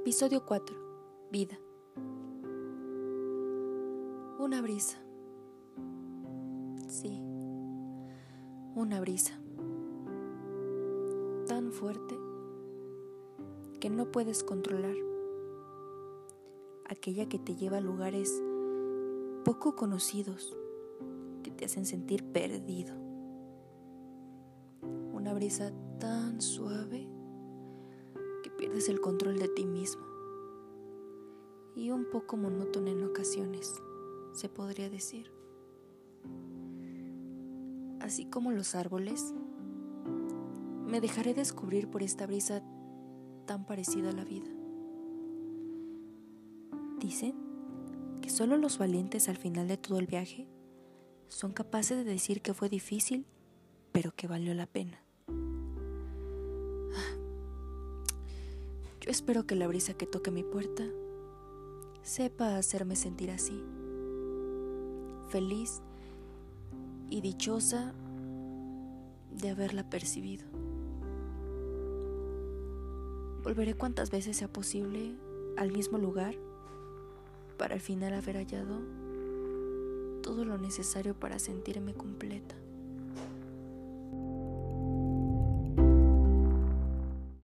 Episodio 4. Vida. Una brisa. Sí, una brisa. Tan fuerte que no puedes controlar. Aquella que te lleva a lugares poco conocidos, que te hacen sentir perdido. Una brisa tan suave pierdes el control de ti mismo. Y un poco monótono en ocasiones, se podría decir. Así como los árboles, me dejaré descubrir por esta brisa tan parecida a la vida. Dicen que solo los valientes al final de todo el viaje son capaces de decir que fue difícil, pero que valió la pena. Yo espero que la brisa que toque mi puerta sepa hacerme sentir así, feliz y dichosa de haberla percibido. Volveré cuantas veces sea posible al mismo lugar para al final haber hallado todo lo necesario para sentirme completa.